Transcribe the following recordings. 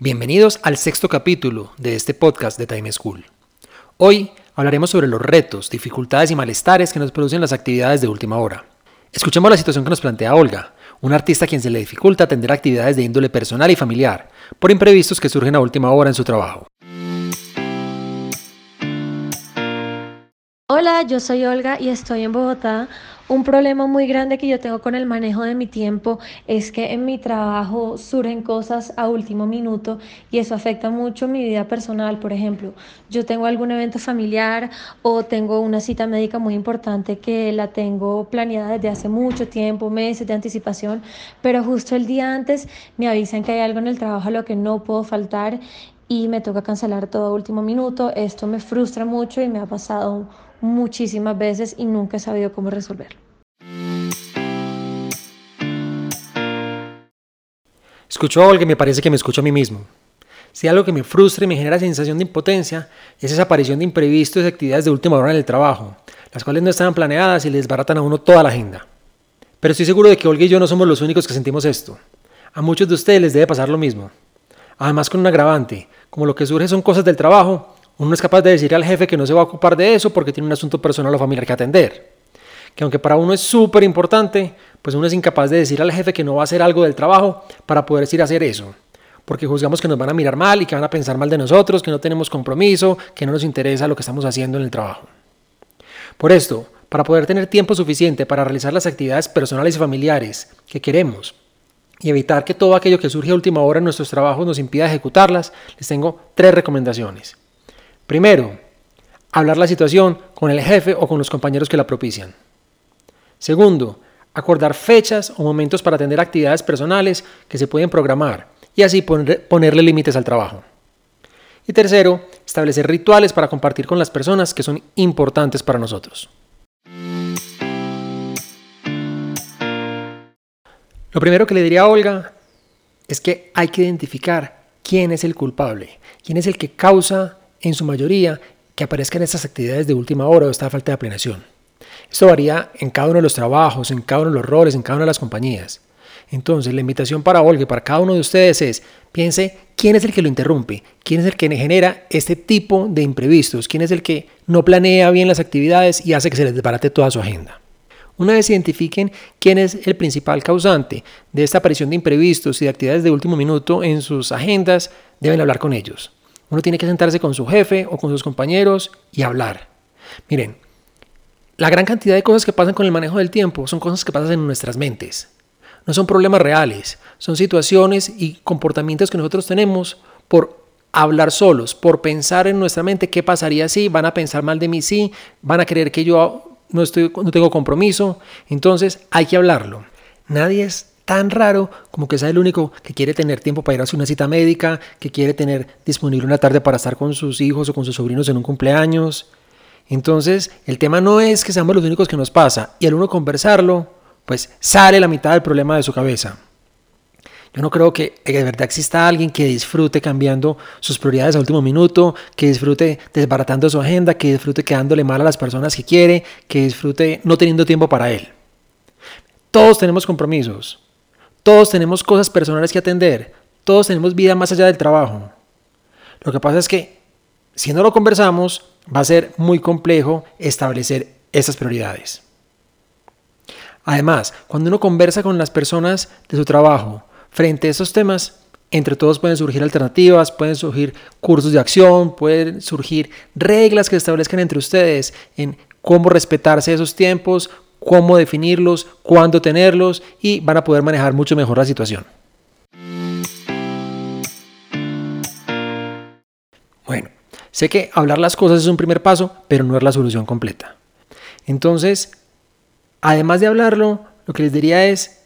Bienvenidos al sexto capítulo de este podcast de Time School. Hoy hablaremos sobre los retos, dificultades y malestares que nos producen las actividades de última hora. Escuchemos la situación que nos plantea Olga, una artista a quien se le dificulta atender actividades de índole personal y familiar por imprevistos que surgen a última hora en su trabajo. Hola, yo soy Olga y estoy en Bogotá. Un problema muy grande que yo tengo con el manejo de mi tiempo es que en mi trabajo surgen cosas a último minuto y eso afecta mucho mi vida personal. Por ejemplo, yo tengo algún evento familiar o tengo una cita médica muy importante que la tengo planeada desde hace mucho tiempo, meses de anticipación, pero justo el día antes me avisan que hay algo en el trabajo a lo que no puedo faltar y me toca cancelar todo a último minuto. Esto me frustra mucho y me ha pasado muchísimas veces y nunca he sabido cómo resolverlo. Escucho a Olga y me parece que me escucho a mí mismo. Si algo que me frustra y me genera sensación de impotencia es esa aparición de imprevistos y actividades de última hora en el trabajo, las cuales no estaban planeadas y les desbaratan a uno toda la agenda. Pero estoy seguro de que Olga y yo no somos los únicos que sentimos esto. A muchos de ustedes les debe pasar lo mismo. Además con un agravante, como lo que surge son cosas del trabajo, uno no es capaz de decir al jefe que no se va a ocupar de eso porque tiene un asunto personal o familiar que atender. Que aunque para uno es súper importante, pues uno es incapaz de decir al jefe que no va a hacer algo del trabajo para poder ir a hacer eso. Porque juzgamos que nos van a mirar mal y que van a pensar mal de nosotros, que no tenemos compromiso, que no nos interesa lo que estamos haciendo en el trabajo. Por esto, para poder tener tiempo suficiente para realizar las actividades personales y familiares que queremos y evitar que todo aquello que surge a última hora en nuestros trabajos nos impida ejecutarlas, les tengo tres recomendaciones. Primero, hablar la situación con el jefe o con los compañeros que la propician. Segundo, acordar fechas o momentos para atender actividades personales que se pueden programar y así ponerle límites al trabajo. Y tercero, establecer rituales para compartir con las personas que son importantes para nosotros. Lo primero que le diría a Olga es que hay que identificar quién es el culpable, quién es el que causa en su mayoría, que aparezcan estas actividades de última hora o esta falta de planeación. Esto varía en cada uno de los trabajos, en cada uno de los roles, en cada una de las compañías. Entonces, la invitación para Olga para cada uno de ustedes es, piense quién es el que lo interrumpe, quién es el que genera este tipo de imprevistos, quién es el que no planea bien las actividades y hace que se les desbarate toda su agenda. Una vez identifiquen quién es el principal causante de esta aparición de imprevistos y de actividades de último minuto en sus agendas, deben hablar con ellos. Uno tiene que sentarse con su jefe o con sus compañeros y hablar. Miren, la gran cantidad de cosas que pasan con el manejo del tiempo son cosas que pasan en nuestras mentes. No son problemas reales, son situaciones y comportamientos que nosotros tenemos por hablar solos, por pensar en nuestra mente qué pasaría si, van a pensar mal de mí si, van a creer que yo no, estoy, no tengo compromiso. Entonces hay que hablarlo. Nadie es tan raro como que sea el único que quiere tener tiempo para ir a una cita médica, que quiere tener disponible una tarde para estar con sus hijos o con sus sobrinos en un cumpleaños. Entonces, el tema no es que seamos los únicos que nos pasa, y al uno conversarlo, pues sale la mitad del problema de su cabeza. Yo no creo que de verdad exista alguien que disfrute cambiando sus prioridades a último minuto, que disfrute desbaratando su agenda, que disfrute quedándole mal a las personas que quiere, que disfrute no teniendo tiempo para él. Todos tenemos compromisos, todos tenemos cosas personales que atender, todos tenemos vida más allá del trabajo. Lo que pasa es que si no lo conversamos, va a ser muy complejo establecer esas prioridades. Además, cuando uno conversa con las personas de su trabajo frente a esos temas, entre todos pueden surgir alternativas, pueden surgir cursos de acción, pueden surgir reglas que establezcan entre ustedes en cómo respetarse esos tiempos, cómo definirlos, cuándo tenerlos y van a poder manejar mucho mejor la situación. Bueno, sé que hablar las cosas es un primer paso, pero no es la solución completa. Entonces, además de hablarlo, lo que les diría es,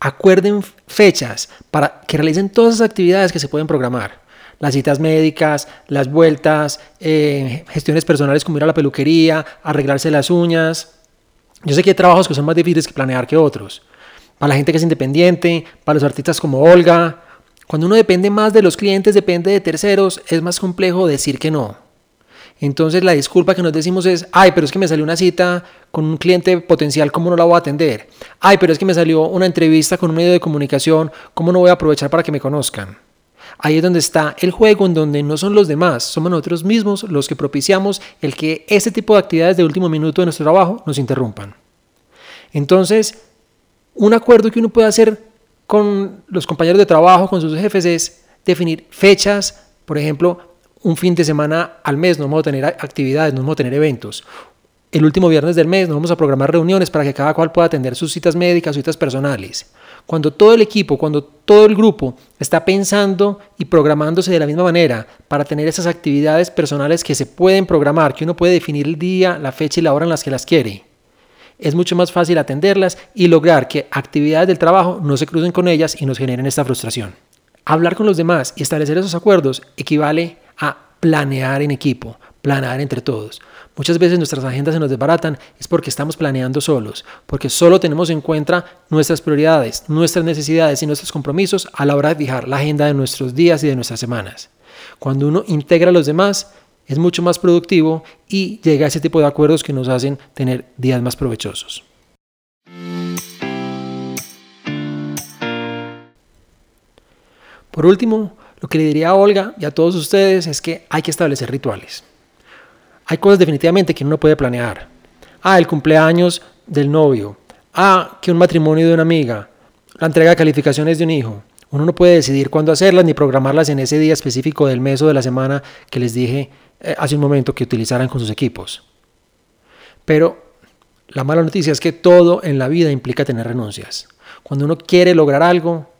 acuerden fechas para que realicen todas esas actividades que se pueden programar. Las citas médicas, las vueltas, eh, gestiones personales como ir a la peluquería, arreglarse las uñas. Yo sé que hay trabajos que son más difíciles que planear que otros. Para la gente que es independiente, para los artistas como Olga. Cuando uno depende más de los clientes, depende de terceros, es más complejo decir que no. Entonces la disculpa que nos decimos es, ay, pero es que me salió una cita con un cliente potencial, ¿cómo no la voy a atender? Ay, pero es que me salió una entrevista con un medio de comunicación, ¿cómo no voy a aprovechar para que me conozcan? Ahí es donde está el juego, en donde no son los demás, somos nosotros mismos los que propiciamos el que ese tipo de actividades de último minuto de nuestro trabajo nos interrumpan. Entonces, un acuerdo que uno puede hacer con los compañeros de trabajo, con sus jefes, es definir fechas, por ejemplo, un fin de semana al mes, no vamos a tener actividades, no vamos a tener eventos. El último viernes del mes nos vamos a programar reuniones para que cada cual pueda atender sus citas médicas, sus citas personales. Cuando todo el equipo, cuando todo el grupo está pensando y programándose de la misma manera para tener esas actividades personales que se pueden programar, que uno puede definir el día, la fecha y la hora en las que las quiere, es mucho más fácil atenderlas y lograr que actividades del trabajo no se crucen con ellas y nos generen esta frustración. Hablar con los demás y establecer esos acuerdos equivale a planear en equipo, planear entre todos. Muchas veces nuestras agendas se nos desbaratan es porque estamos planeando solos, porque solo tenemos en cuenta nuestras prioridades, nuestras necesidades y nuestros compromisos a la hora de fijar la agenda de nuestros días y de nuestras semanas. Cuando uno integra a los demás, es mucho más productivo y llega a ese tipo de acuerdos que nos hacen tener días más provechosos. Por último, lo que le diría a Olga y a todos ustedes es que hay que establecer rituales. Hay cosas definitivamente que uno puede planear. Ah, el cumpleaños del novio. Ah, que un matrimonio de una amiga. La entrega de calificaciones de un hijo. Uno no puede decidir cuándo hacerlas ni programarlas en ese día específico del mes o de la semana que les dije eh, hace un momento que utilizaran con sus equipos. Pero la mala noticia es que todo en la vida implica tener renuncias. Cuando uno quiere lograr algo,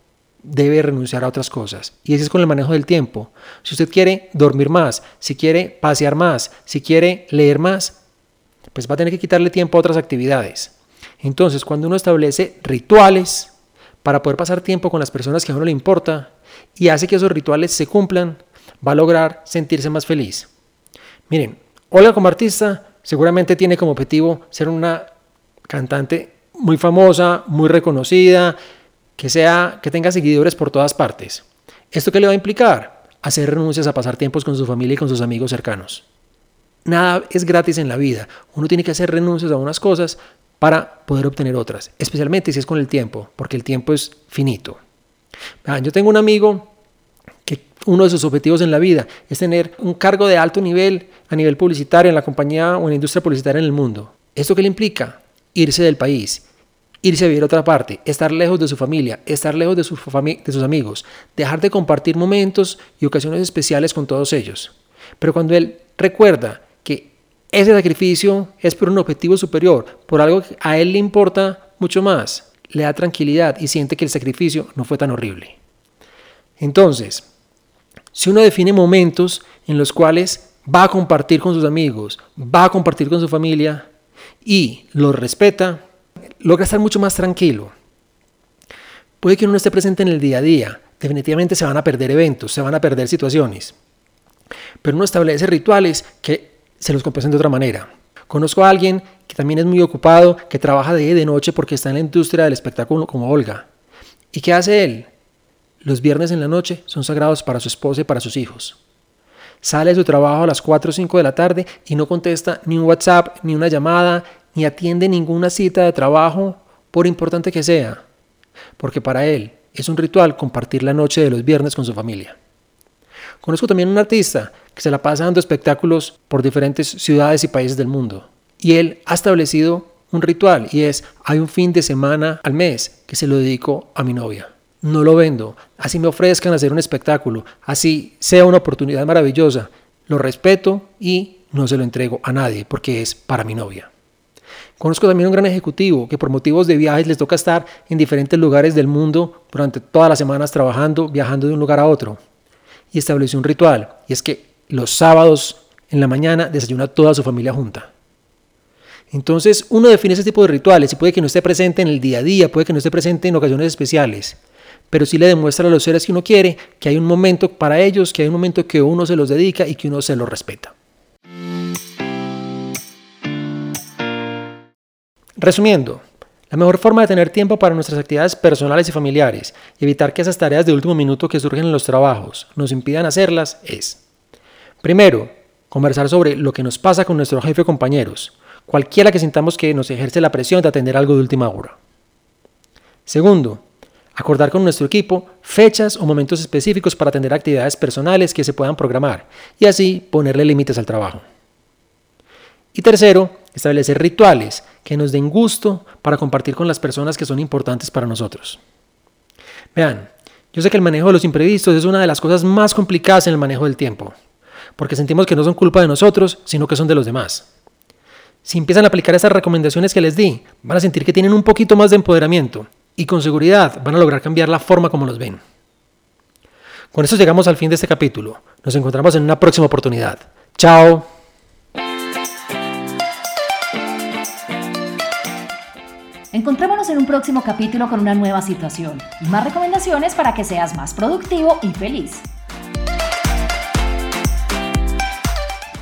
debe renunciar a otras cosas. Y así es con el manejo del tiempo. Si usted quiere dormir más, si quiere pasear más, si quiere leer más, pues va a tener que quitarle tiempo a otras actividades. Entonces, cuando uno establece rituales para poder pasar tiempo con las personas que a uno le importa y hace que esos rituales se cumplan, va a lograr sentirse más feliz. Miren, Olga como artista seguramente tiene como objetivo ser una cantante muy famosa, muy reconocida, que, sea, que tenga seguidores por todas partes. ¿Esto qué le va a implicar? Hacer renuncias a pasar tiempos con su familia y con sus amigos cercanos. Nada es gratis en la vida. Uno tiene que hacer renuncias a unas cosas para poder obtener otras, especialmente si es con el tiempo, porque el tiempo es finito. Yo tengo un amigo que uno de sus objetivos en la vida es tener un cargo de alto nivel a nivel publicitario en la compañía o en la industria publicitaria en el mundo. ¿Esto qué le implica? Irse del país, irse a vivir a otra parte, estar lejos de su familia, estar lejos de, sus amigos, dejar de compartir momentos y ocasiones especiales con todos ellos. Pero cuando él recuerda ese sacrificio es por un objetivo superior, por algo que a él le importa mucho más, le da tranquilidad y siente que el sacrificio no fue tan horrible. Entonces, si uno define momentos en los cuales va a compartir con sus amigos, va a compartir con su familia y los respeta, logra estar mucho más tranquilo. Puede que uno no esté presente en el día a día, definitivamente se van a perder eventos, se van a perder situaciones, pero uno establece rituales que se los compensan de otra manera. Conozco a alguien que también es muy ocupado, que trabaja de día y de noche porque está en la industria del espectáculo como Olga. ¿Y qué hace él? Los viernes en la noche son sagrados para su esposa y para sus hijos. Sale de su trabajo a las 4 o 5 de la tarde y no contesta ni un WhatsApp, ni una llamada, ni atiende ninguna cita de trabajo, por importante que sea, porque para él es un ritual compartir la noche de los viernes con su familia. Conozco también un artista que se la pasa dando espectáculos por diferentes ciudades y países del mundo. Y él ha establecido un ritual y es, hay un fin de semana al mes que se lo dedico a mi novia. No lo vendo, así me ofrezcan hacer un espectáculo, así sea una oportunidad maravillosa, lo respeto y no se lo entrego a nadie porque es para mi novia. Conozco también un gran ejecutivo que por motivos de viajes les toca estar en diferentes lugares del mundo durante todas las semanas trabajando, viajando de un lugar a otro. Y estableció un ritual, y es que los sábados en la mañana desayuna toda su familia junta. Entonces uno define ese tipo de rituales y puede que no esté presente en el día a día, puede que no esté presente en ocasiones especiales, pero sí le demuestra a los seres que uno quiere que hay un momento para ellos, que hay un momento que uno se los dedica y que uno se los respeta. Resumiendo, la mejor forma de tener tiempo para nuestras actividades personales y familiares y evitar que esas tareas de último minuto que surgen en los trabajos nos impidan hacerlas es, primero, conversar sobre lo que nos pasa con nuestro jefe o compañeros, cualquiera que sintamos que nos ejerce la presión de atender algo de última hora. Segundo, acordar con nuestro equipo fechas o momentos específicos para atender actividades personales que se puedan programar y así ponerle límites al trabajo. Y tercero, establecer rituales que nos den gusto para compartir con las personas que son importantes para nosotros. Vean, yo sé que el manejo de los imprevistos es una de las cosas más complicadas en el manejo del tiempo, porque sentimos que no son culpa de nosotros, sino que son de los demás. Si empiezan a aplicar estas recomendaciones que les di, van a sentir que tienen un poquito más de empoderamiento y con seguridad van a lograr cambiar la forma como los ven. Con eso llegamos al fin de este capítulo. Nos encontramos en una próxima oportunidad. Chao. Encontrémonos en un próximo capítulo con una nueva situación y más recomendaciones para que seas más productivo y feliz.